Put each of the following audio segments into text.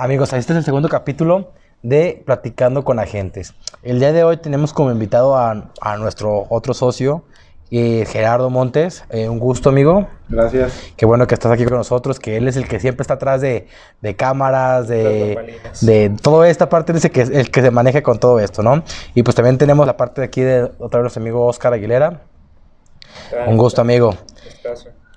Amigos, este es el segundo capítulo de Platicando con Agentes. El día de hoy tenemos como invitado a, a nuestro otro socio, eh, Gerardo Montes. Eh, un gusto, amigo. Gracias. Qué bueno que estás aquí con nosotros, que él es el que siempre está atrás de, de cámaras, de, de toda esta parte, dice que es el que se maneja con todo esto, ¿no? Y pues también tenemos la parte de aquí de otra vez nuestro amigo Oscar Aguilera. Un gusto, amigo.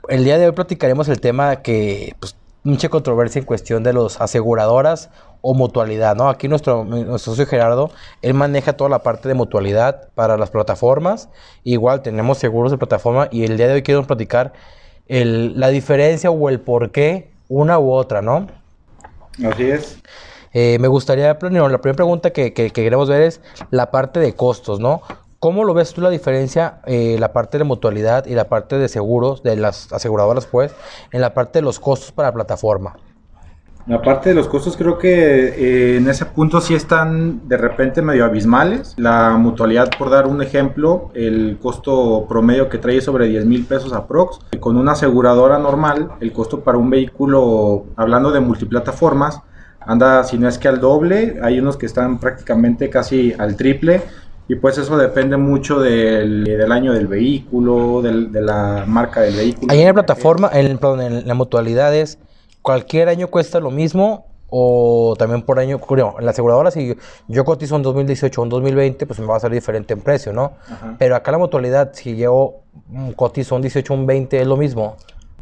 El día de hoy platicaremos el tema que pues, mucha controversia en cuestión de los aseguradoras o mutualidad, ¿no? Aquí nuestro, nuestro socio Gerardo, él maneja toda la parte de mutualidad para las plataformas. Igual tenemos seguros de plataforma y el día de hoy quiero platicar el, la diferencia o el por qué una u otra, ¿no? Así es. Eh, me gustaría, bueno, la primera pregunta que, que, que, queremos ver es la parte de costos, ¿no? ¿Cómo lo ves tú la diferencia, eh, la parte de mutualidad y la parte de seguros, de las aseguradoras, pues, en la parte de los costos para la plataforma? La parte de los costos creo que eh, en ese punto sí están de repente medio abismales. La mutualidad, por dar un ejemplo, el costo promedio que trae es sobre 10 mil pesos aprox. Con una aseguradora normal, el costo para un vehículo, hablando de multiplataformas, anda si no es que al doble. Hay unos que están prácticamente casi al triple y pues eso depende mucho del, del año del vehículo, del, de la marca del vehículo. Ahí en la plataforma, en, perdón, en la mutualidad es, ¿cualquier año cuesta lo mismo o también por año? No, en la aseguradora si yo cotizo en 2018 o en 2020, pues me va a salir diferente en precio, ¿no? Ajá. Pero acá la mutualidad, si yo cotizo un 18 o un 20, es lo mismo.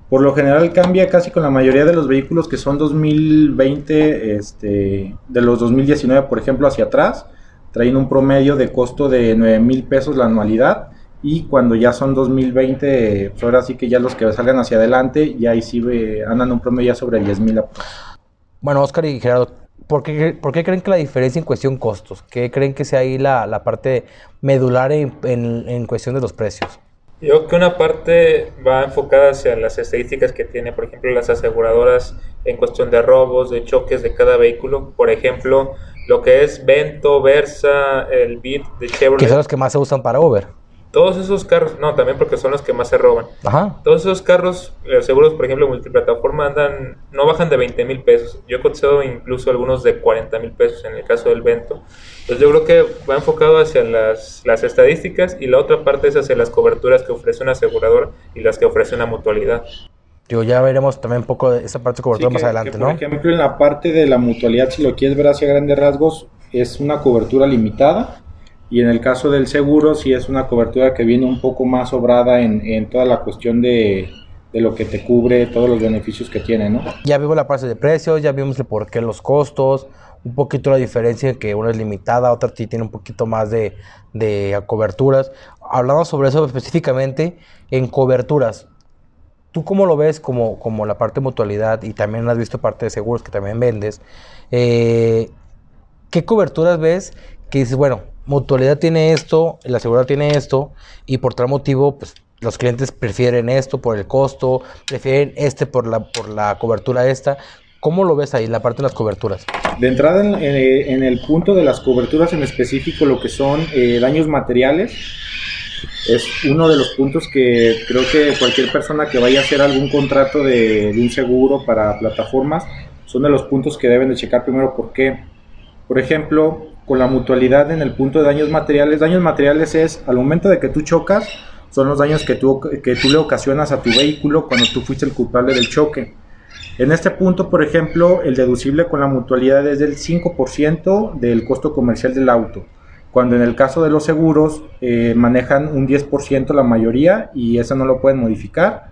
Por lo general cambia casi con la mayoría de los vehículos que son 2020, este, de los 2019 por ejemplo hacia atrás traen un promedio de costo de 9 mil pesos la anualidad y cuando ya son 2020, pues ahora sí que ya los que salgan hacia adelante, ya ahí sí ve, andan un promedio ya sobre 10 mil. Bueno, Oscar y Gerardo, ¿por qué, ¿por qué, creen que la diferencia en cuestión costos? ¿Qué creen que sea ahí la, la parte medular en, en, en cuestión de los precios? Yo creo que una parte va enfocada hacia las estadísticas que tiene, por ejemplo, las aseguradoras en cuestión de robos, de choques de cada vehículo. Por ejemplo, lo que es Vento, Versa, el Beat de Chevrolet. Que son los que más se usan para Uber. Todos esos carros, no, también porque son los que más se roban. Ajá. Todos esos carros, los seguros, por ejemplo, multiplataforma, andan, no bajan de 20 mil pesos. Yo he cotizado incluso algunos de 40 mil pesos en el caso del Vento. Entonces yo creo que va enfocado hacia las, las estadísticas y la otra parte es hacia las coberturas que ofrece una aseguradora y las que ofrece una mutualidad. Digo, ya veremos también un poco de esa parte de cobertura Sí, más que- adelante, que, ¿no? Por ejemplo, en la parte de la mutualidad, si lo quieres ver hacia grandes rasgos, es una cobertura limitada. Y en el caso del seguro, sí es una cobertura que viene un poco más sobrada en, en toda la cuestión de, de lo que te cubre, todos los beneficios que tiene, ¿no? Ya vimos la parte de precios, ya vimos el por qué los costos, un poquito la diferencia en que una es limitada, otra sí tiene un poquito más de, de coberturas. Hablando sobre eso específicamente, en coberturas, ¿tú cómo lo ves como, como la parte de mutualidad y también has visto parte de seguros que también vendes? Eh, ¿Qué coberturas ves que dices, bueno, mutualidad tiene esto, la aseguradora tiene esto, y por tal motivo, pues los clientes prefieren esto por el costo, prefieren este por la, por la cobertura esta. ¿Cómo lo ves ahí, la parte de las coberturas? De entrada, en, en el punto de las coberturas en específico, lo que son eh, daños materiales, es uno de los puntos que creo que cualquier persona que vaya a hacer algún contrato de, un seguro para plataformas, son de los puntos que deben de checar primero. ¿Por qué? Por ejemplo, con la mutualidad en el punto de daños materiales, daños materiales es al momento de que tú chocas, son los daños que tú, que tú le ocasionas a tu vehículo cuando tú fuiste el culpable del choque. En este punto, por ejemplo, el deducible con la mutualidad es del 5% del costo comercial del auto, cuando en el caso de los seguros eh, manejan un 10% la mayoría y eso no lo pueden modificar.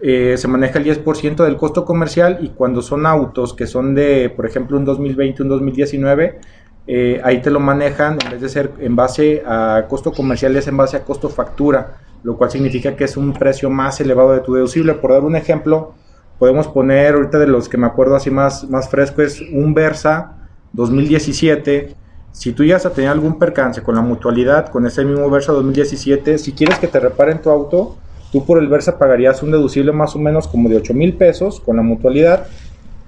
Eh, se maneja el 10% del costo comercial y cuando son autos que son de, por ejemplo, un 2020, un 2019, eh, ahí te lo manejan, en vez de ser en base a costo comercial, es en base a costo factura, lo cual significa que es un precio más elevado de tu deducible. Por dar un ejemplo, podemos poner ahorita de los que me acuerdo así más, más fresco, es un Versa 2017. Si tú llegas a tener algún percance con la mutualidad, con ese mismo Versa 2017, si quieres que te reparen tu auto, tú por el Versa pagarías un deducible más o menos como de 8 mil pesos con la mutualidad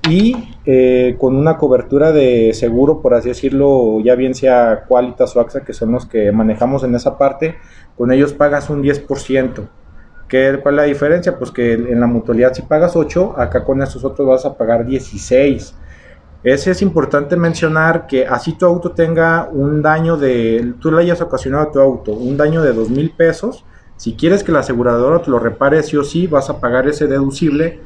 y eh, con una cobertura de seguro, por así decirlo, ya bien sea Qualitas o AXA, que son los que manejamos en esa parte, con ellos pagas un 10%. ¿Qué, ¿Cuál es la diferencia? Pues que en la mutualidad si pagas 8, acá con estos otros vas a pagar 16. Ese es importante mencionar que así tu auto tenga un daño de, tú le hayas ocasionado a tu auto un daño de dos mil pesos, si quieres que la aseguradora te lo repare sí o sí, vas a pagar ese deducible.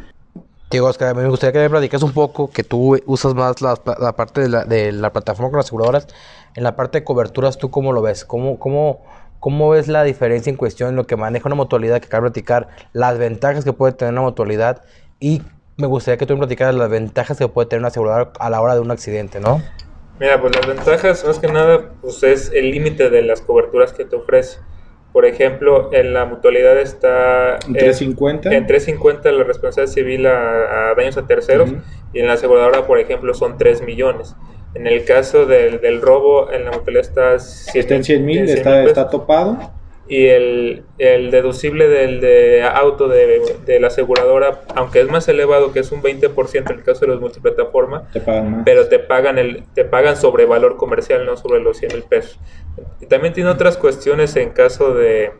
Diego Oscar, me gustaría que me platicas un poco que tú usas más la, parte de la, de la, plataforma con las aseguradoras. En la parte de coberturas, ¿tú cómo lo ves? ¿Cómo, cómo, cómo ves la diferencia en cuestión en lo que maneja una mutualidad que acaba de platicar, las ventajas que puede tener una mutualidad y me gustaría que tú me platicaras las ventajas que puede tener una aseguradora a la hora de un accidente, ¿no? Mira, pues las ventajas, más que nada, pues es el límite de las coberturas que te ofrece. Por ejemplo, en la mutualidad está... ¿En 350? En, 350 la responsabilidad civil a, daños a terceros y en la aseguradora, por ejemplo, son 3 millones. En el caso del, del robo, en la mutualidad está... está en 100 mil, está, está topado y el, el, deducible del de auto de, de, la aseguradora, aunque es más elevado, que es un 20% en el caso de los multiplataforma, te pero te pagan, el, te pagan sobre valor comercial, no sobre los 100 mil pesos. Y también tiene otras cuestiones en caso de,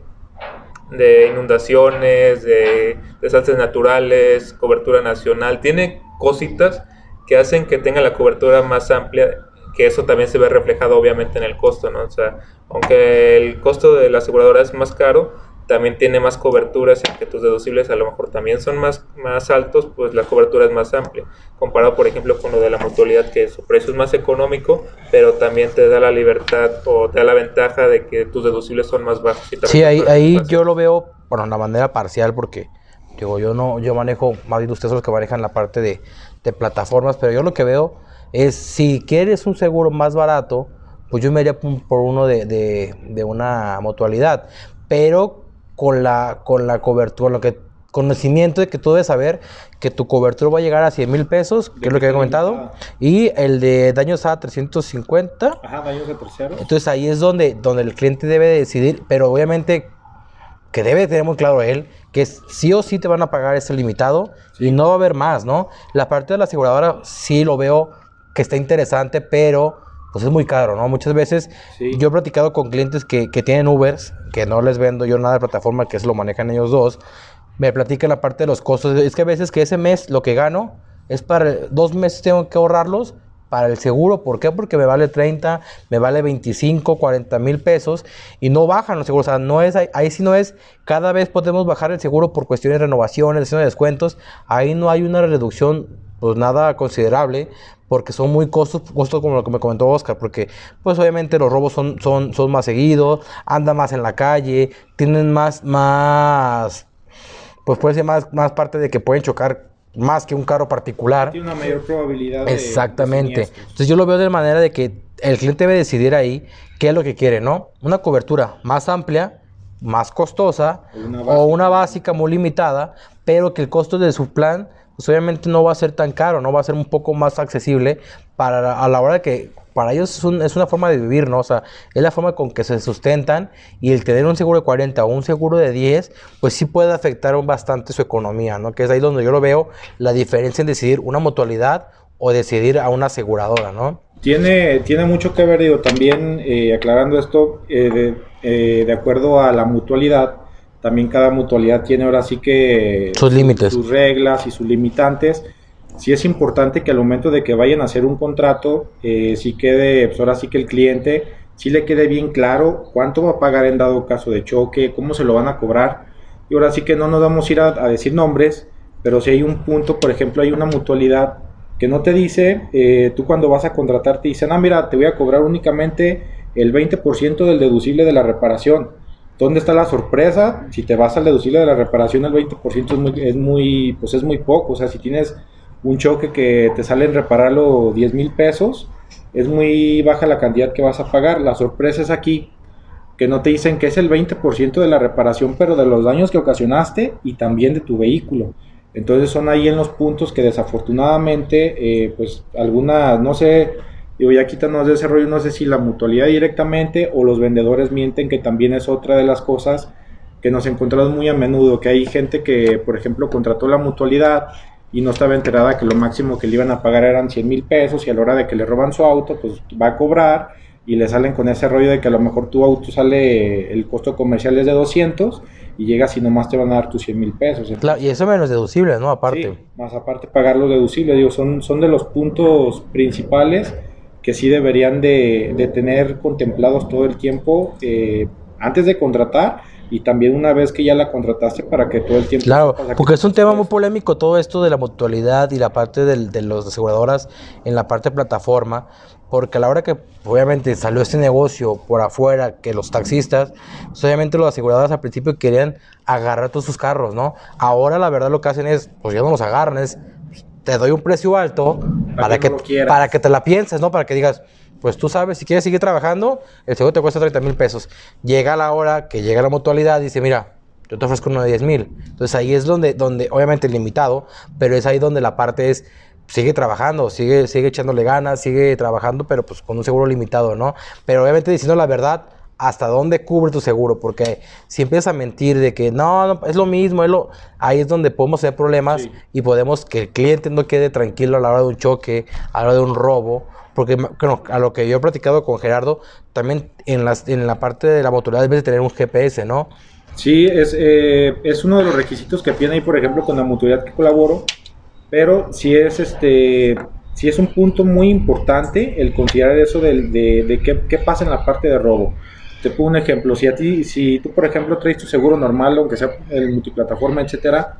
de inundaciones, de desastres naturales, cobertura nacional, tiene cositas que hacen que tenga la cobertura más amplia que eso también se ve reflejado obviamente en el costo, ¿no? O sea, aunque el costo de la aseguradora es más caro, también tiene más coberturas y que tus deducibles a lo mejor también son más, más altos, pues la cobertura es más amplia. Comparado, por ejemplo, con lo de la mutualidad, que su precio es más económico, pero también te da la libertad o te da la ventaja de que tus deducibles son más bajos. sí, ahí, ahí yo lo veo, bueno, de manera parcial, porque digo, yo no, yo manejo, más bien ustedes son los que manejan la parte de, de plataformas, pero yo lo que veo es si quieres un seguro más barato, pues yo me iría por uno de, una mutualidad, pero con la, con la cobertura, lo que conocimiento de que tú debes saber que tu cobertura va a llegar a 100 mil pesos, que es lo que había comentado, y el de daños a 350. Ajá, daños de tercero. Entonces ahí es donde, donde el cliente debe decidir, pero obviamente que debe tener muy claro él, que sí o sí te van a pagar ese limitado y no va a haber más, ¿no? La parte de la aseguradora sí lo veo que está interesante, pero pues es muy caro, ¿no? Muchas veces yo he platicado con clientes que, que, tienen Ubers, que no les vendo yo nada de plataforma, que eso lo manejan ellos dos, me platican la parte de los costos. Es que a veces que ese mes lo que gano es para dos meses tengo que ahorrarlos para el seguro. ¿Por qué? Porque me vale 30, me vale 25, 40 mil pesos y no bajan los seguros. O sea, no es, ahí, sí no es, cada vez podemos bajar el seguro por cuestiones de renovaciones, de descuentos. Ahí no hay una reducción, pues nada considerable, porque son muy costos, costos como lo que me comentó Oscar, porque pues obviamente los robos son, son, son más seguidos, andan más en la calle, tienen más, más, pues puede ser más, más parte de que pueden chocar más que un carro particular. Tiene una mayor probabilidad. Exactamente. Entonces yo lo veo de manera de que el cliente debe decidir ahí qué es lo que quiere, ¿no? Una cobertura más amplia, más costosa o una básica muy limitada, pero que el costo de su plan pues obviamente no va a ser tan caro, no va a ser un poco más accesible para a la hora que para ellos es, una forma de vivir, ¿no? O sea, es la forma con que se sustentan y el tener un seguro de 40 o un seguro de 10, pues sí puede afectar bastante su economía, ¿no? Que es ahí donde yo lo veo la diferencia en decidir una mutualidad o decidir a una aseguradora, ¿no? Tiene, tiene mucho que ver, digo, también eh, aclarando esto, eh, de, eh, de acuerdo a la mutualidad, también cada mutualidad tiene ahora sí que sus límites, sus reglas y sus limitantes. Sí es importante que al momento de que vayan a hacer un contrato, eh, sí quede, pues ahora sí que el cliente, sí le quede bien claro cuánto va a pagar en dado caso de choque, cómo se lo van a cobrar. Y ahora sí que no nos vamos a ir a, decir nombres, pero si hay un punto, por ejemplo, hay una mutualidad que no te dice, eh, tú cuando vas a contratar te dicen, ah, mira, te voy a cobrar únicamente el 20% del deducible de la reparación ¿Dónde está la sorpresa? Si te vas al deducible de la reparación, el 20% es muy, es muy, pues es muy poco. O sea, si tienes un choque que te sale repararlo 10 mil pesos, es muy baja la cantidad que vas a pagar. La sorpresa es aquí, que no te dicen que es el 20% de la reparación, pero de los daños que ocasionaste y también de tu vehículo. Entonces son ahí en los puntos que desafortunadamente, eh, pues algunas, no sé, Digo, ya quítanos de ese rollo, no sé si la mutualidad directamente o los vendedores mienten, que también es otra de las cosas que nos encontramos muy a menudo, que hay gente que, por ejemplo, contrató la mutualidad y no estaba enterada que lo máximo que le iban a pagar eran 100 mil pesos y a la hora de que le roban su auto, pues va a cobrar y le salen con ese rollo de que a lo mejor tu auto sale, el costo comercial es de 200 y llegas y nomás te van a dar tus 100 mil pesos. Claro, y eso menos deducible, ¿no? Aparte. Sí, más aparte pagar lo deducible, digo, son, son de los puntos principales que sí deberían de, de tener contemplados todo el tiempo eh, antes de contratar y también una vez que ya la contrataste para que todo el tiempo... Claro, porque es un tema muy polémico todo esto de la mutualidad y la parte del, de las aseguradoras en la parte de plataforma, porque a la hora que obviamente salió este negocio por afuera, que los taxistas, pues obviamente los aseguradoras al principio querían agarrar todos sus carros, ¿no? Ahora la verdad lo que hacen es, pues ya no los agarran, es, te doy un precio alto para, que, para que te la pienses, ¿no? Para que digas, pues tú sabes, si quieres seguir trabajando, el seguro te cuesta 30 mil pesos. Llega la hora que llega la mutualidad y dice, mira, yo te ofrezco uno de 10 mil. Entonces ahí es donde, donde, obviamente limitado, pero es ahí donde la parte es, sigue trabajando, sigue, sigue echándole ganas, sigue trabajando, pero pues con un seguro limitado, ¿no? Pero obviamente diciendo la verdad, hasta dónde cubre tu seguro, porque si empiezas a mentir de que no, no es lo mismo, es lo, ahí es donde podemos tener problemas y podemos que el cliente no quede tranquilo a la hora de un choque, a la hora de un robo, porque a lo que yo he platicado con Gerardo, también en, las, en la parte de la motoridad debes de tener un GPS, ¿no? Sí, es, eh, es uno de los requisitos que piden ahí, por ejemplo, con la mutualidad que colaboro, pero sí es este sí es un punto muy importante el considerar eso de, de, qué, qué, pasa en la parte de robo. Te pongo un ejemplo, si a ti, si tú por ejemplo traes tu seguro normal, aunque sea el multiplataforma, etcétera,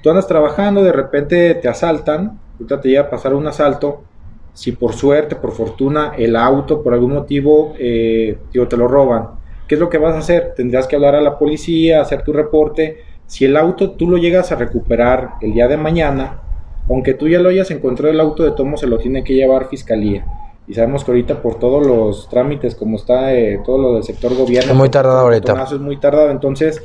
tú andas trabajando, de repente te asaltan, ahorita te llega a pasar un asalto, si por suerte, por fortuna, el auto por algún motivo eh, te lo roban, ¿qué es lo que vas a hacer? Tendrás que hablar a la policía, hacer tu reporte. Si el auto tú lo llegas a recuperar el día de mañana, aunque tú ya lo hayas encontrado el auto de tomo, se lo tiene que llevar fiscalía. Y sabemos que ahorita por todos los trámites, como está eh, todo lo del sector gobierno, es muy tardado ahorita. Es muy tardado, entonces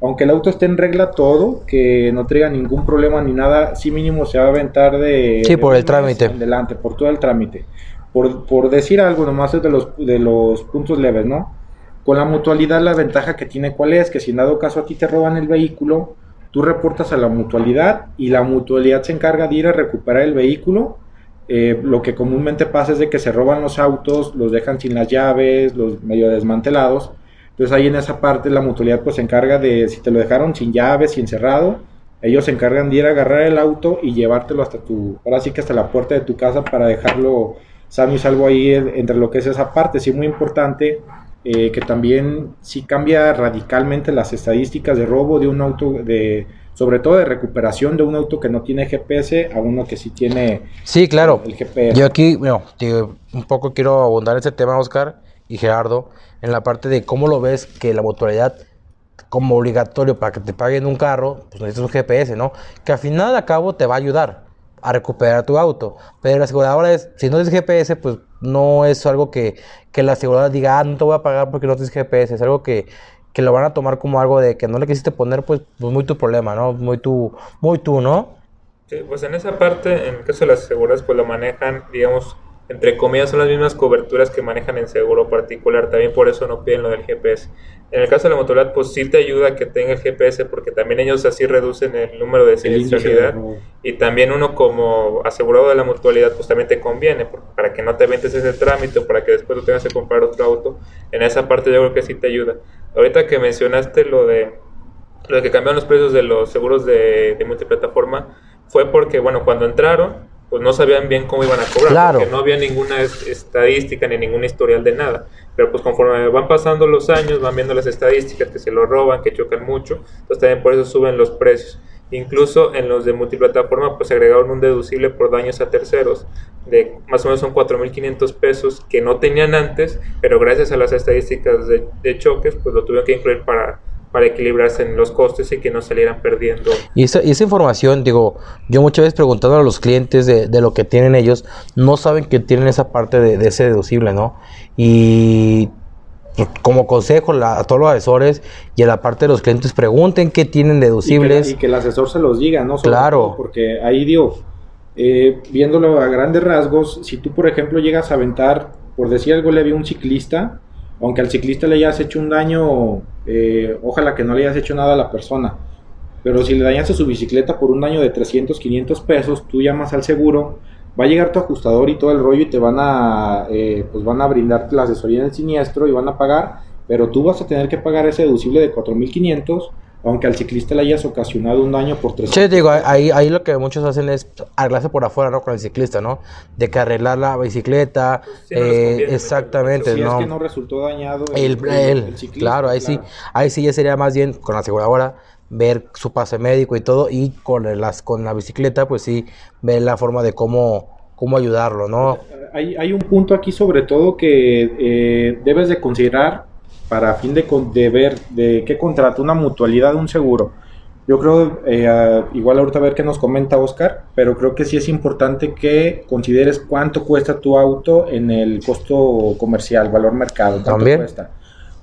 aunque el auto esté en regla todo, que no traiga ningún problema ni nada, sí mínimo se va a aventar de... Sí, por el trámite. Adelante, por todo el trámite. Por, por decir algo, nomás es de los, de los puntos leves, ¿no? Con la mutualidad la ventaja que tiene cuál es, que si en dado caso a ti te roban el vehículo, tú reportas a la mutualidad y la mutualidad se encarga de ir a recuperar el vehículo. Eh, lo que comúnmente pasa es de que se roban los autos, los dejan sin las llaves, los medio desmantelados entonces ahí en esa parte la mutualidad pues se encarga de, si te lo dejaron sin llaves, sin cerrado, ellos se encargan de ir a agarrar el auto y llevártelo hasta tu, ahora sí que hasta la puerta de tu casa para dejarlo sano y salvo ahí entre lo que es esa parte. Sí, muy importante eh, que también sí cambia radicalmente las estadísticas de robo de un auto, de sobre todo de recuperación de un auto que no tiene GPS a uno que sí tiene sí, claro. el GPS. Yo aquí, bueno, un poco quiero abundar en ese tema, Oscar y Gerardo en la parte de cómo lo ves que la mutualidad como obligatorio para que te paguen un carro, pues necesitas un GPS, ¿no? Que al final de cabo te va a ayudar a recuperar tu auto. Pero la aseguradora es, si no tienes GPS, pues no es algo que, que la aseguradora diga, ah, no te voy a pagar porque no tienes GPS. Es algo que, que lo van a tomar como algo de que no le quisiste poner, pues, pues muy tu problema, ¿no? Muy tu, muy tú, ¿no? Sí, pues en esa parte, en el caso de las aseguradoras, pues lo manejan, digamos, entre comillas, son las mismas coberturas que manejan en seguro particular. También por eso no piden lo del GPS. En el caso de la motoridad, pues sí te ayuda que tenga el GPS porque también ellos así reducen el número de siniestralidad. Y también uno como asegurado de la mutualidad, pues también te conviene para que no te ventes ese trámite para que después tú tengas que comprar otro auto. En esa parte yo creo que sí te ayuda. Ahorita que mencionaste lo de, lo de que cambiaron los precios de los seguros de, de multiplataforma, fue porque, bueno, cuando entraron pues no sabían bien cómo iban a cobrar, porque no había ninguna estadística ni ningún historial de nada. Pero pues conforme van pasando los años, van viendo las estadísticas que se lo roban, que chocan mucho, entonces también por eso suben los precios. Incluso en los de multiplataforma pues agregaron un deducible por daños a terceros de más o menos son 4.500 pesos que no tenían antes, pero gracias a las estadísticas de, choques pues lo tuvieron que incluir para para equilibrarse en los costes y que no salieran perdiendo. Y esa, esa información, digo, yo muchas veces preguntando a los clientes de, de, lo que tienen ellos, no saben que tienen esa parte de, de ese deducible, ¿no? Y como consejo a todos los asesores y a la parte de los clientes pregunten qué tienen deducibles. Y que, el asesor se los diga, ¿no? claro. porque ahí digo, eh, viéndolo a grandes rasgos, si tú por ejemplo llegas a aventar, por decir algo le vi un ciclista, aunque al ciclista le hayas hecho un daño, eh, ojalá que no le hayas hecho nada a la persona. Pero si le dañaste su bicicleta por un daño de 300, 500 pesos, tú llamas al seguro, va a llegar tu ajustador y todo el rollo y te van a, eh, pues van a brindarte la asesoría en el siniestro y van a pagar, pero tú vas a tener que pagar ese deducible de 4.500 aunque al ciclista le hayas ocasionado un daño por tres. Sí, digo, ahí, ahí lo que muchos hacen es arreglarse por afuera, ¿no? Con el ciclista, ¿no? De que arreglar la bicicleta, Sí, no les eh, exactamente, si ¿no? es que no resultó dañado El, el- ciclista, claro, ahí sí, ahí sí ya sería más bien con la aseguradora ver su pase médico y todo y con las con la bicicleta pues sí ver la forma de cómo cómo ayudarlo, ¿no? Hay, hay un punto aquí sobre todo que eh, debes de considerar para fin de, de ver de qué contrata una mutualidad, un seguro. Yo creo, eh, igual ahorita a ver qué nos comenta Oscar, pero creo que sí es importante que consideres cuánto cuesta tu auto en el costo comercial, valor mercado, cuánto También. cuesta.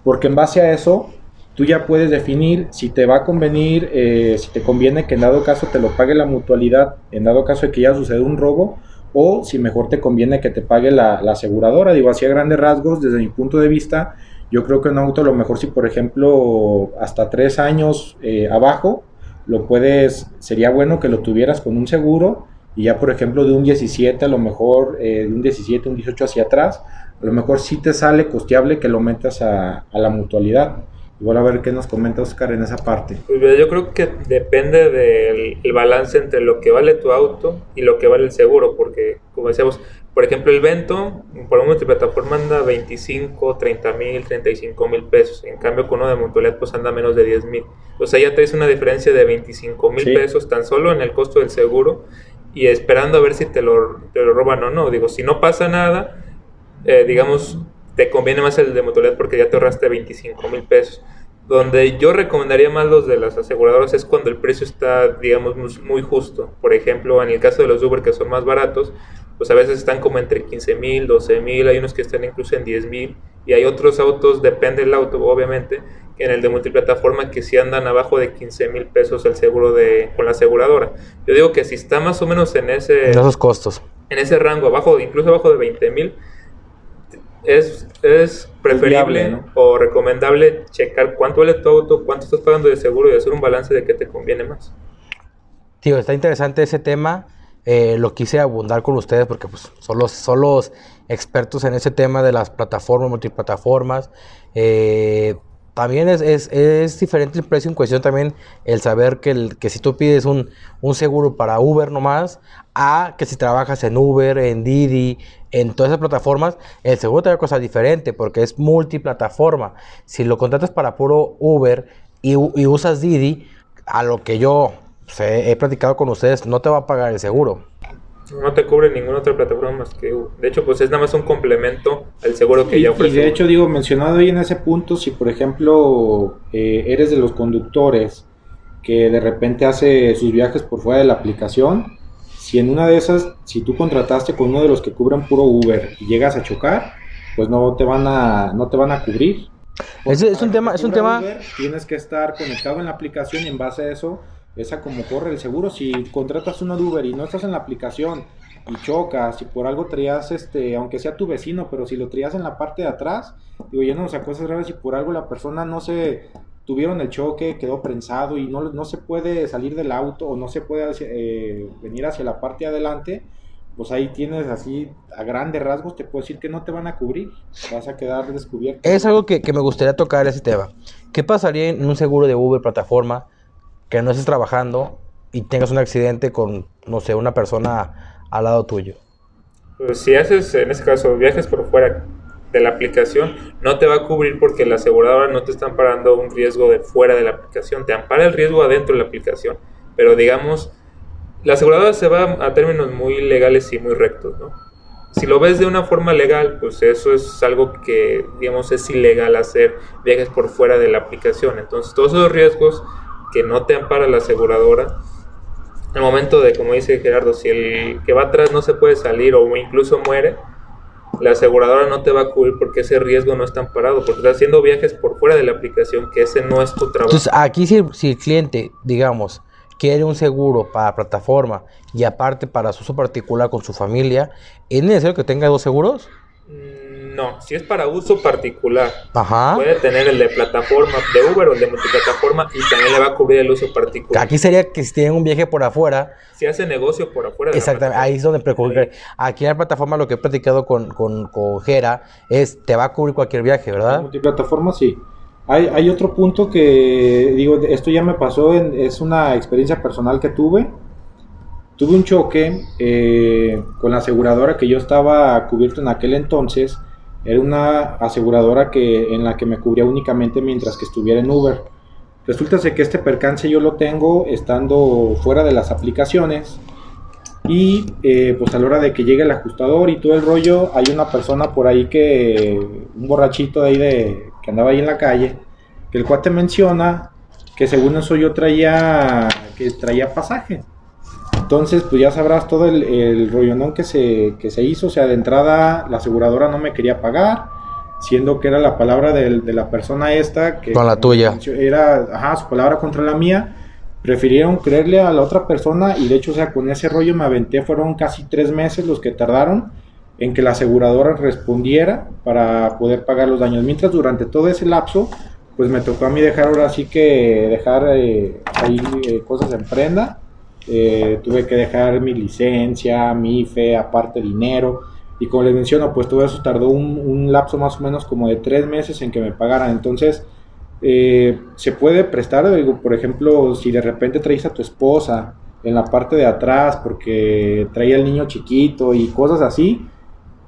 Porque en base a eso, tú ya puedes definir si te va a convenir, eh, si te conviene que en dado caso te lo pague la mutualidad, en dado caso de que ya suceda un robo, o si mejor te conviene que te pague la, aseguradora. Digo, así a grandes rasgos, desde mi punto de vista, yo creo que un auto a lo mejor si por ejemplo hasta tres años eh, abajo, lo puedes, sería bueno que lo tuvieras con un seguro y ya por ejemplo de un 17 a lo mejor, eh, de un 17, un 18 hacia atrás, a lo mejor sí te sale costeable que lo metas a la mutualidad. Igual a ver qué nos comenta Oscar en esa parte. Pues yo creo que depende del el balance entre lo que vale tu auto y lo que vale el seguro, porque como decíamos, por ejemplo, el Vento por un multiplataforma anda 25, 30 mil, 35 mil pesos, en cambio con uno de mutualidad pues anda menos de 10 mil. O sea, ya traes una diferencia de 25 mil Sí. pesos tan solo en el costo del seguro y esperando a ver si te lo, te lo roban o no. Digo, si no pasa nada, eh, digamos, te conviene más el de mutualidad porque ya te ahorraste 25 mil pesos. Donde yo recomendaría más los de las aseguradoras es cuando el precio está, digamos, muy- justo. Por ejemplo, en el caso de los Uber que son más baratos, pues a veces están como entre 15 mil, 12 mil, hay unos que están incluso en 10 mil, y hay otros autos, depende del auto, obviamente, que en el de multiplataforma que sí andan abajo de 15 mil pesos el seguro de, con la aseguradora. Yo digo que si está más o menos en ese En esos costos. en ese rango, abajo, incluso abajo de 20 mil, es, es preferible viable, ¿no? o recomendable checar cuánto vale tu auto, cuánto estás pagando de seguro y hacer un balance de qué te conviene más. Tío, está interesante ese tema. eh, lo quise abundar con ustedes porque pues, son, los, son los expertos en ese tema de las plataformas, multiplataformas. Eh, también es, es, es diferente el precio en cuestión también el saber que, el, que si tú pides un, un seguro para Uber nomás, a que si trabajas en Uber, en Didi, en todas esas plataformas, el seguro te va a costar diferente porque es multiplataforma. Si lo contratas para puro Uber y, y usas Didi, a lo que yo pues, he, he platicado con ustedes, no te va a pagar el seguro. No te cubre ninguna otra plataforma más que Uber. De hecho, pues es nada más un complemento al seguro que Y, ya y ofrece. de Uber. hecho, digo, mencionado ahí en ese punto, si por ejemplo eh, eres de los conductores que de repente hace sus viajes por fuera de la aplicación, si en una de esas, si tú contrataste con uno de los que cubren puro Uber y llegas a chocar, pues no te van a, no te van a cubrir. Es- es un tema- es un tema- Uber, tienes que estar conectado en la aplicación y en base a eso, esa como corre el seguro. Si contratas de Uber y no estás en la aplicación y chocas, si por algo traías, este, aunque sea tu vecino, pero si lo traías en la parte de atrás, digo, ya no a cosas graves, si por algo la persona no se tuvieron el choque, quedó prensado y no, no se puede salir del auto o no se puede eh, venir hacia la parte de adelante, pues ahí tienes así, a grandes rasgos, te puedo decir que no te van a cubrir, vas a quedar descubierto. Es algo que, que me gustaría tocar ese tema. ¿Qué pasaría en un seguro de Uber plataforma que no estés trabajando y tengas un accidente con, no sé, una persona al lado tuyo? Pues si haces, en ese caso, viajes por fuera de la aplicación, no te va a cubrir porque la aseguradora no te está amparando un riesgo de fuera de la aplicación, te ampara el riesgo adentro de la aplicación, pero digamos, la aseguradora se va a términos muy legales y muy rectos, ¿no? Si lo ves de una forma legal, pues eso es algo que, digamos, es ilegal hacer viajes por fuera de la aplicación. Entonces, todos esos riesgos que no te ampara la aseguradora, el momento de, como dice Gerardo, si el que va atrás no se puede salir o incluso muere, la aseguradora no te va a cubrir porque ese riesgo no está amparado, porque estás haciendo viajes por fuera de la aplicación, que ese no es tu trabajo. Entonces, aquí si, si el cliente, digamos, quiere un seguro para plataforma y aparte para su uso particular con su familia, ¿es necesario que tenga dos seguros? Mm, No, si es para uso particular, Ajá. puede tener el de plataforma de Uber o el de multiplataforma y también le va a cubrir el uso particular. Aquí sería que si tienen un viaje por afuera, Si hace negocio por afuera de exactamente, ahí es donde preocupa. Aquí en la plataforma lo que he platicado con, con, con Jera es, te va a cubrir cualquier viaje, ¿verdad? multiplataforma sí. Hay, hay otro punto que, digo, esto ya me pasó, en, es una experiencia personal que tuve. Tuve un choque eh, con la aseguradora que yo estaba cubierto en aquel entonces. Era una aseguradora que, en la que me cubría únicamente mientras que estuviera en Uber. Resulta que este percance yo lo tengo estando fuera de las aplicaciones y eh, pues a la hora de que llegue el ajustador y todo el rollo, hay una persona por ahí que, un borrachito de ahí de, que andaba ahí en la calle, que el cuate menciona que según eso yo traía, que traía pasaje. Entonces, pues ya sabrás todo el, el rollonón que se, que se hizo. O sea, de entrada la aseguradora no me quería pagar, siendo que era la palabra de, de la persona esta. Que Con la tuya. Era, ajá, su palabra contra la mía prefirieron creerle a la otra persona y de hecho, o sea, con ese rollo me aventé, fueron casi tres meses los que tardaron en que la aseguradora respondiera para poder pagar los daños. Mientras durante todo ese lapso, pues me tocó a mí dejar ahora sí que dejar eh, ahí eh, cosas en prenda. Eh, tuve que dejar mi licencia, mi IFE, aparte dinero. Y como les menciono, pues todo eso tardó un, lapso más o menos como de tres meses en que me pagaran. Entonces, eh, se puede prestar, digo, por ejemplo, si de repente traes a tu esposa en la parte de atrás porque traía el niño chiquito y cosas así,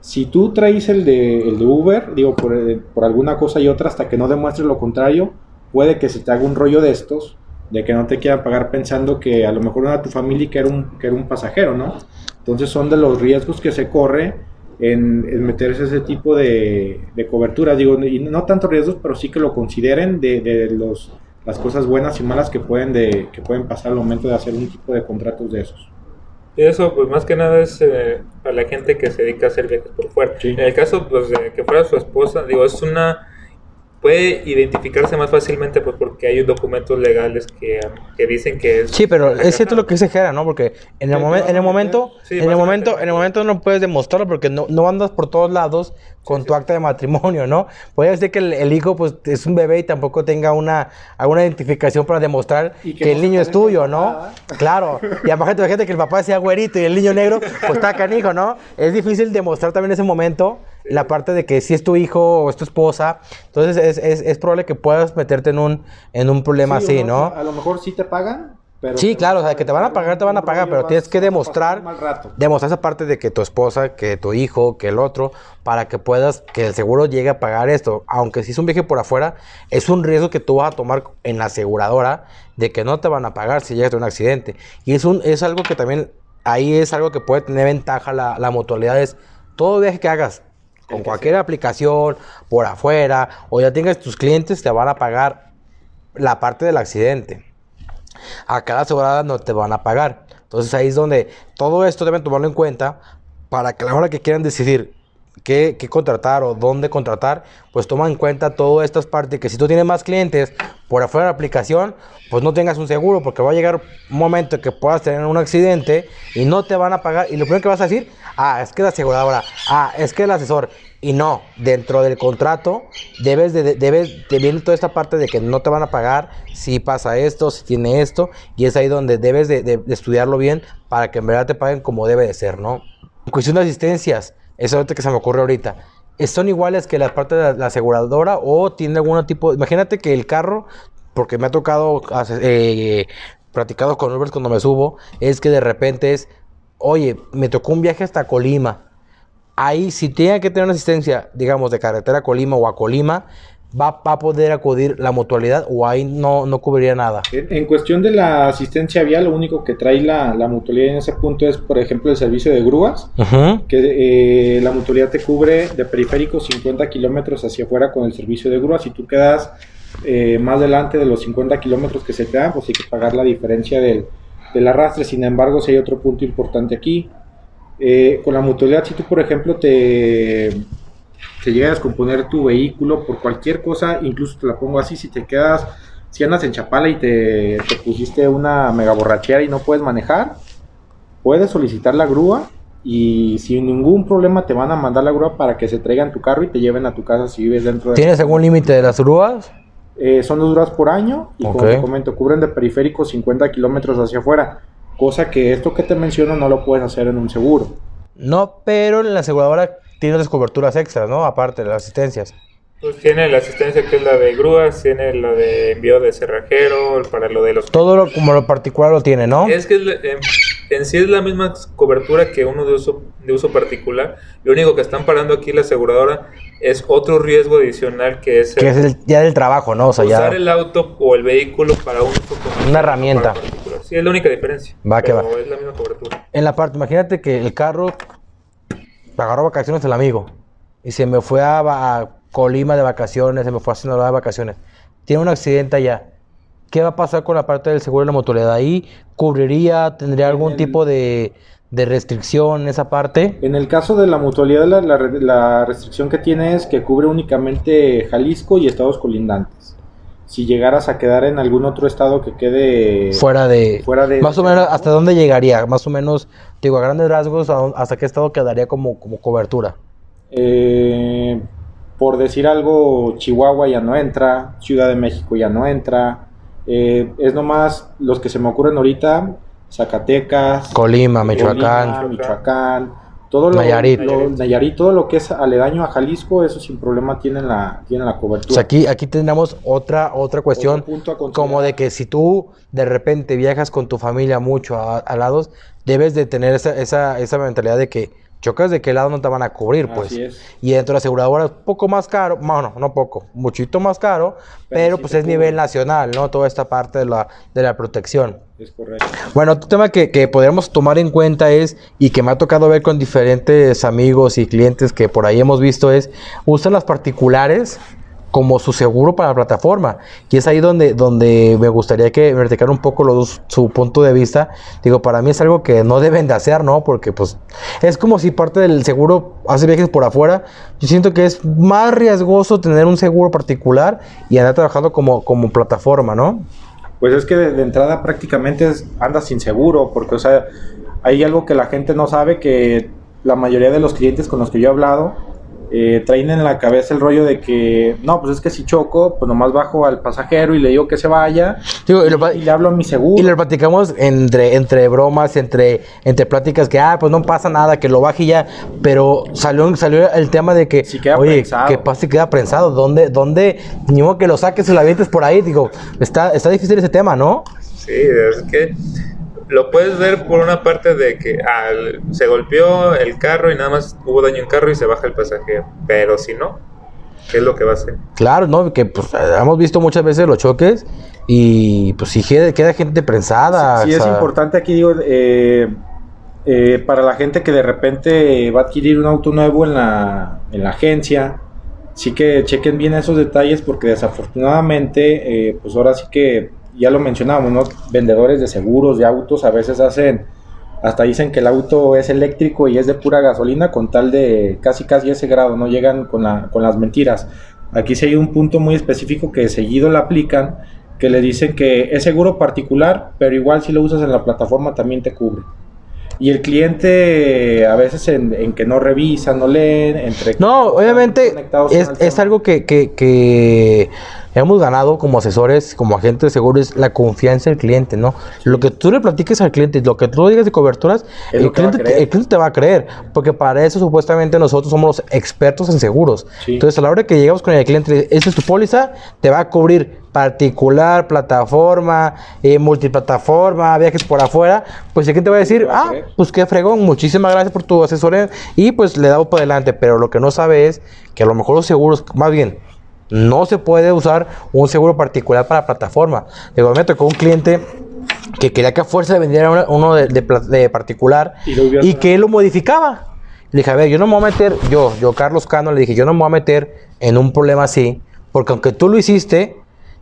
si tú traes el de, el de Uber, digo, por, eh, por, alguna cosa y otra, hasta que no demuestres lo contrario, puede que se te haga un rollo de estos, de que no te quieran pagar pensando que a lo mejor era tu familia y que era un, que era un pasajero, ¿no? Entonces son de los riesgos que se corre en, en, meterse ese tipo de, de cobertura. Digo, y no tanto riesgos, pero sí que lo consideren de, de los, las cosas buenas y malas que pueden, de, que pueden pasar al momento de hacer un tipo de contratos de esos. Y eso, pues más que nada es eh, para la gente que se dedica a hacer viajes por fuera. Sí. En el caso, pues, de que fuera su esposa, digo, es una puede identificarse más fácilmente pues porque hay documentos legales que, que dicen que es sí pero es cierto lo que se Jera no porque en el, momen, en el momento sí, en el momento en el momento no puedes demostrarlo porque no, no andas por todos lados con sí, tu sí. acta de matrimonio no puede ser que el, el, hijo pues es un bebé y tampoco tenga una alguna identificación para demostrar que, que, el niño es tuyo no claro. Y aparte imagínate que el papá sea güerito y el niño negro pues está canijo no es difícil demostrar también ese momento la parte de que si es tu hijo o es tu esposa, entonces es, es, es probable que puedas meterte en un, en un problema sí, así, ¿no? A lo mejor sí te pagan, pero sí, claro, o sea, que te van a pagar, te van a pagar, pero tienes que demostrar, demostrar esa parte de que tu esposa, que tu hijo, que el otro, para que puedas, que el seguro llegue a pagar esto. Aunque si es un viaje por afuera, es un riesgo que tú vas a tomar en la aseguradora de que no te van a pagar si llegas a un accidente. Y es, un, es algo que también, ahí es algo que puede tener ventaja la, la mutualidad, es todo viaje que hagas, con cualquier aplicación, por afuera, o ya tengas tus clientes, te van a pagar la parte del accidente. A cada asegurada no te van a pagar. Entonces ahí es donde todo esto deben tomarlo en cuenta para que a la hora que quieran decidir qué, contratar o dónde contratar, pues toma en cuenta todas estas partes, que si tú tienes más clientes por afuera de la aplicación, pues no tengas un seguro, porque va a llegar un momento que puedas tener un accidente y no te van a pagar, y lo primero que vas a decir, ah, es que la aseguradora, ah, es que el asesor, y no, dentro del contrato debes de, debes de toda esta parte de que no te van a pagar si pasa esto, si tiene esto, y es ahí donde debes de, estudiarlo bien para que en verdad te paguen como debe de ser, ¿no? Cuestión de asistencias, eso que se me ocurre ahorita. ¿Son iguales que la parte de la, aseguradora o tiene algún tipo? Imagínate que el carro, porque me ha tocado eh, platicado con Uber cuando me subo, es que de repente es, oye, me tocó un viaje hasta Colima. Ahí, si tiene que tener una asistencia, digamos, de carretera a Colima o a Colima, va, va, a poder acudir la mutualidad o ahí no, no cubriría nada? En, en, cuestión de la asistencia vial, lo único que trae la, la, mutualidad en ese punto es, por ejemplo, el servicio de grúas, uh -huh. que eh, la mutualidad te cubre de periférico 50 kilómetros hacia afuera con el servicio de grúas. Si tú quedas eh, más delante de los 50 kilómetros que se te dan, pues hay que pagar la diferencia del, del arrastre. Sin embargo, si hay otro punto importante aquí, eh, con la mutualidad, si tú, por ejemplo, te te llega a descomponer tu vehículo por cualquier cosa, incluso te la pongo así, si te quedas, si andas en Chapala y te, te pusiste una mega borrachera y no puedes manejar, puedes solicitar la grúa y sin ningún problema te van a mandar la grúa para que se traigan tu carro y te lleven a tu casa si vives dentro de... ¿Tienes algún límite de las grúas? Eh, son dos grúas por año y okay. como te comento, cubren de periférico 50 kilómetros hacia afuera, cosa que esto que te menciono no lo puedes hacer en un seguro. No, pero en la aseguradora tiene otras coberturas extras, ¿no? Aparte de las asistencias. Pues tiene la asistencia que es la de grúas, tiene la de envío de cerrajero, para lo de los... Todo lo, como lo particular lo tiene, ¿no? Es que en, en, sí es la misma cobertura que uno de uso, de uso particular. Lo único que están parando aquí la aseguradora es otro riesgo adicional que es... que es el, ya del trabajo, ¿no? O sea, usar el auto o el vehículo para un uso Una herramienta. Sí, es la única diferencia. Va que va. Es la misma cobertura. En la parte, imagínate que el carro agarró vacaciones el amigo y se me fue a, a Colima de vacaciones, se me fue a Sinaloa de vacaciones. Tiene un accidente allá. ¿Qué va a pasar con la parte del seguro de la mutualidad? ¿Ahí cubriría, tendría algún tipo de, restricción en esa parte? En el caso de la mutualidad, la, la, restricción que tiene es que cubre únicamente Jalisco y estados colindantes. Si llegaras a quedar en algún otro estado que quede fuera de, fuera de más o menos hasta dónde llegaría, más o menos, digo a grandes rasgos, hasta qué estado quedaría como, como cobertura. Eh, por decir algo, Chihuahua ya no entra, Ciudad de México ya no entra. Eh, es nomás los que se me ocurren ahorita, Zacatecas, Colima, Michoacán, Michoacán, todo lo, Nayarit. todo lo que es aledaño a Jalisco, eso sin problema tienen la, tienen la cobertura. aquí, aquí tenemos otra, otra cuestión, como de que si tú de repente viajas con tu familia mucho a, a lados, debes de tener esa, esa, esa mentalidad de que chocas de qué lado no te van a cubrir, pues. Y dentro de la aseguradora es poco más caro, bueno, no poco, muchito más caro, pero, pues es nivel nacional, ¿no? Toda esta parte de la, de la protección. Bueno, otro tema que, que podríamos tomar en cuenta es, y que me ha tocado ver con diferentes amigos y clientes que por ahí hemos visto, es, usan las particulares como su seguro para la plataforma. Y es ahí donde, donde me gustaría que me verticara un poco su punto de vista. Digo, para mí es algo que no deben de hacer, ¿no? Porque pues es como si parte del seguro hace viajes por afuera. Yo siento que es más riesgoso tener un seguro particular y andar trabajando como, como plataforma, ¿no? Pues es que de, entrada prácticamente anda sin seguro, porque o sea, hay algo que la gente no sabe que la mayoría de los clientes con los que yo he hablado eh, traen en la cabeza el rollo de que, no, pues es que si choco, pues nomás bajo al pasajero y le digo que se vaya y, le hablo a mi seguro. Y le platicamos entre, entre bromas, entre, entre pláticas que, ah, pues no pasa nada, que lo baje ya, pero salió, salió el tema de que, oye, que pasa y queda prensado, ¿dónde, dónde, ni modo que lo saques y lo avientes por ahí? Digo, está, está difícil ese tema, ¿no? Sí, es que lo puedes ver por una parte de que se golpeó el carro y nada más hubo daño en carro y se baja el pasajero. Pero si no, ¿qué es lo que va a hacer? Claro, ¿no? Que pues hemos visto muchas veces los choques y pues si queda, gente prensada. Sí, es importante aquí, digo, eh, eh, para la gente que de repente va a adquirir un auto nuevo en la, en la agencia, sí que chequen bien esos detalles porque desafortunadamente, eh, pues ahora sí que ya lo mencionábamos, ¿no? Vendedores de seguros, de autos, a veces hacen, hasta dicen que el auto es eléctrico y es de pura gasolina con tal de casi casi ese grado, no llegan con, la, con las mentiras. Aquí sí hay un punto muy específico que seguido le aplican, que le dicen que es seguro particular, pero igual si lo usas en la plataforma también te cubre. Y el cliente a veces en, que no revisa, no leen, entre... No, obviamente es, es algo que, que, que hemos ganado como asesores, como agentes de seguros, la confianza del cliente, ¿no? Lo que tú le platiques al cliente, lo que tú digas de coberturas, el cliente, el cliente, te va a creer, porque para eso supuestamente nosotros somos los expertos en seguros. Entonces, a la hora que llegamos con el cliente, esta es tu póliza, te va a cubrir particular, plataforma, eh, multiplataforma, viajes por afuera, pues el cliente va a decir, ah, pues qué fregón, muchísimas gracias por tu asesoría y pues le damos para adelante, pero lo que no sabe es que a lo mejor los seguros, más bien, no se puede usar un seguro particular para plataforma. Digo, me tocó un cliente que quería que a fuerza le vendiera uno de, particular y, que él lo modificaba. Le dije, a ver, yo no me voy a meter, yo, yo Carlos Cano, le dije, yo no me voy a meter en un problema así, porque aunque tú lo hiciste,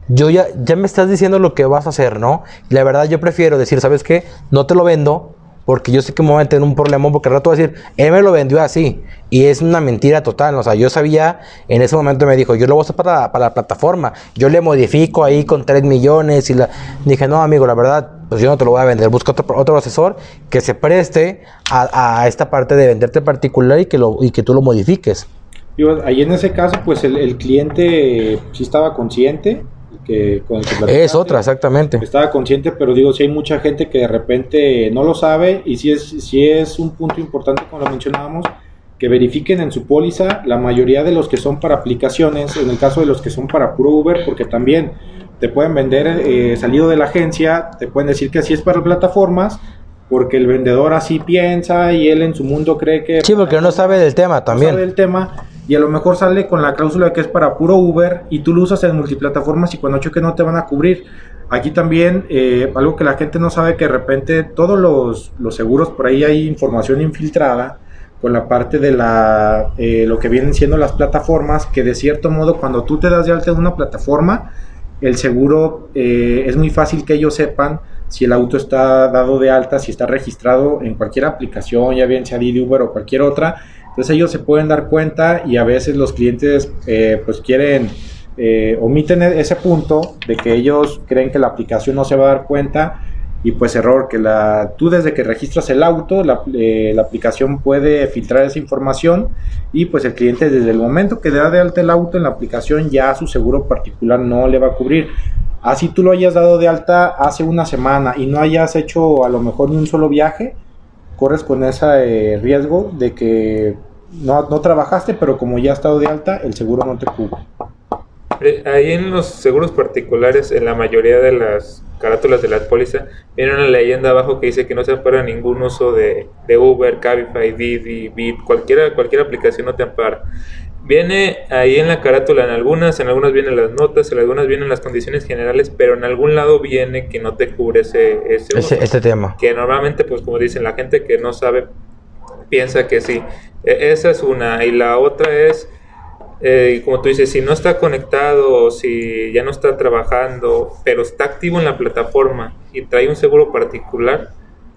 yo ya, ya me estás diciendo lo que vas a hacer, ¿no? Y la verdad yo prefiero decir, ¿sabes qué? No te lo vendo, porque yo sé que me voy a meter en un problema, porque al rato voy a decir, él me lo vendió así, y es una mentira total, o sea, yo sabía, en ese momento me dijo, yo lo voy a hacer para, la plataforma, yo le modifico ahí con 3 millones, y la... dije, no, amigo, la verdad, pues yo no te lo voy a vender, busca otro, otro asesor que se preste a, esta parte de venderte particular y que, lo, y que tú lo modifiques. ahí en ese caso, pues el, el cliente sí estaba consciente, que con el que Es otra, exactamente. Estaba consciente, pero digo, si hay mucha gente que de repente no lo sabe y si es, si es un punto importante, como lo mencionábamos, que verifiquen en su póliza la mayoría de los que son para aplicaciones, en el caso de los que son para puro Uber, porque también te pueden vender eh, salido de la agencia, te pueden decir que así es para plataformas, porque el vendedor así piensa y él en su mundo cree que... Sí, porque no sabe del tema también. No sabe del tema y a lo mejor sale con la cláusula que es para puro Uber y tú lo usas en multiplataformas y cuando choque no te van a cubrir. Aquí también, eh, algo que la gente no sabe, que de repente todos los, los, seguros, por ahí hay información infiltrada con la parte de la, eh, lo que vienen siendo las plataformas, que de cierto modo cuando tú te das de alta en una plataforma, el seguro eh, es muy fácil que ellos sepan si el auto está dado de alta, si está registrado en cualquier aplicación, ya bien sea de Uber o cualquier otra, entonces ellos se pueden dar cuenta y a veces los clientes eh, pues quieren, eh, omiten e-, ese punto de que ellos creen que la aplicación no se va a dar cuenta y pues error, que la, tú desde que registras el auto, la, eh, la, aplicación puede filtrar esa información y pues el cliente desde el momento que da de alta el auto en la aplicación ya su seguro particular no le va a cubrir. Así tú lo hayas dado de alta hace una semana y no hayas hecho a lo mejor ni un solo viaje, corres con ese eh, riesgo de que no, no, trabajaste, pero como ya ha estado de alta, el seguro no te cubre. Eh, ahí en los seguros particulares, en la mayoría de las carátulas de la póliza, viene una leyenda abajo que dice que no se ampara ningún uso de, de Uber, Cabify, Didi, Bit, cualquier, cualquier aplicación no te ampara. Viene ahí en la carátula en algunas, en algunas vienen las notas, en algunas vienen las condiciones generales, pero en algún lado viene que no te cubre ese, ese, ese este tema. Que normalmente, pues como dicen, la gente que no sabe piensa que sí. E, esa es una. Y la otra es, eh, como tú dices, si no está conectado, si ya no está trabajando, pero está activo en la plataforma y trae un seguro particular,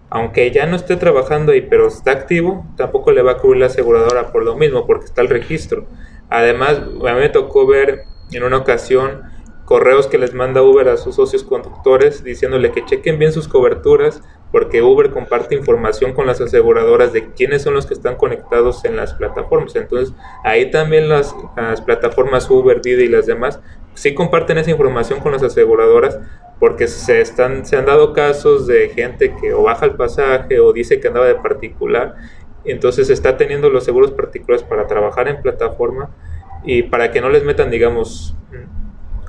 aunque ya no esté trabajando ahí, pero está activo, tampoco le va a cubrir la aseguradora por lo mismo, porque está el registro. Además, a mí me tocó ver en una ocasión correos que les manda Uber a sus socios conductores diciéndole que chequen bien sus coberturas porque Uber comparte información con las aseguradoras de quiénes son los que están conectados en las plataformas. Entonces, ahí también las, las plataformas Uber, Didi y las demás sí comparten esa información con las aseguradoras porque se, están, se han dado casos de gente que o baja el pasaje o dice que andaba de particular, entonces está teniendo los seguros particulares para trabajar en plataforma y para que no les metan, digamos,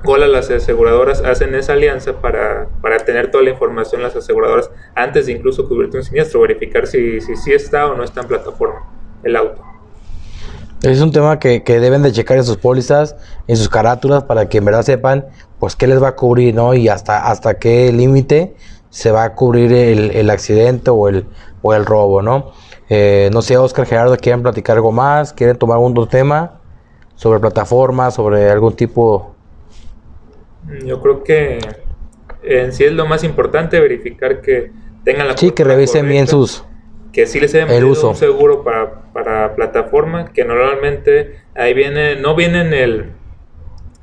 gol a las aseguradoras, hacen esa alianza para, para tener toda la información las aseguradoras antes de incluso cubrirte un siniestro, verificar si, si, si está o no está en plataforma el auto. Es un tema que, que, deben de checar en sus pólizas, en sus carátulas, para que en verdad sepan pues qué les va a cubrir, ¿no? Y hasta, hasta qué límite se va a cubrir el, el, accidente o el, o el robo, ¿no? Eh, no sé, Oscar Gerardo, ¿quieren platicar algo más? ¿Quieren tomar algún tema sobre plataformas, sobre algún tipo? Yo creo que en sí es lo más importante verificar que tengan la Sí, que revisen correcta. bien sus que sí les hayan uso. un seguro para, para, plataforma, que normalmente ahí viene, no viene en el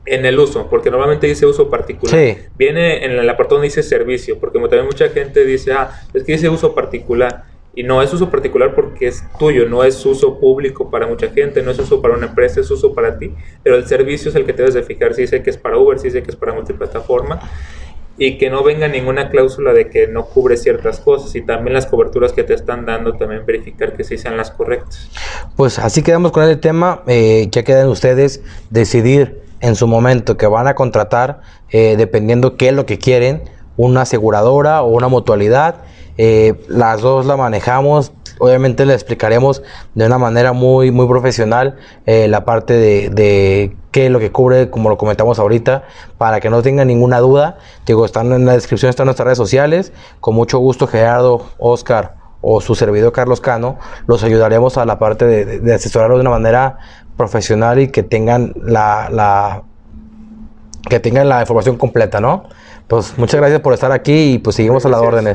en el uso, porque normalmente dice uso particular. Sí. Viene en el apartado donde dice servicio, porque también mucha gente dice, ah, es que dice uso particular. Y no es uso particular porque es tuyo, no es uso público para mucha gente, no es uso para una empresa, es uso para ti. Pero el servicio es el que te debes de fijar si dice que es para Uber, si dice que es para multiplataforma y que no venga ninguna cláusula de que no cubre ciertas cosas y también las coberturas que te están dando también verificar que sí sean las correctas. Pues así quedamos con el tema, eh, ya quedan ustedes decidir en su momento que van a contratar eh, dependiendo qué es lo que quieren, una aseguradora o una mutualidad, eh, las dos la manejamos, obviamente le explicaremos de una manera muy muy profesional la parte de, de qué es lo que cubre, como lo comentamos ahorita, para que no tengan ninguna duda. Digo, están en la descripción, están nuestras redes sociales. Con mucho gusto, Gerardo, Oscar o su servidor Carlos Cano, los ayudaremos a la parte de, de asesorarlos de una manera profesional y que tengan la, la, que tengan la información completa, ¿no? Pues muchas gracias por estar aquí y pues seguimos gracias. a las órdenes.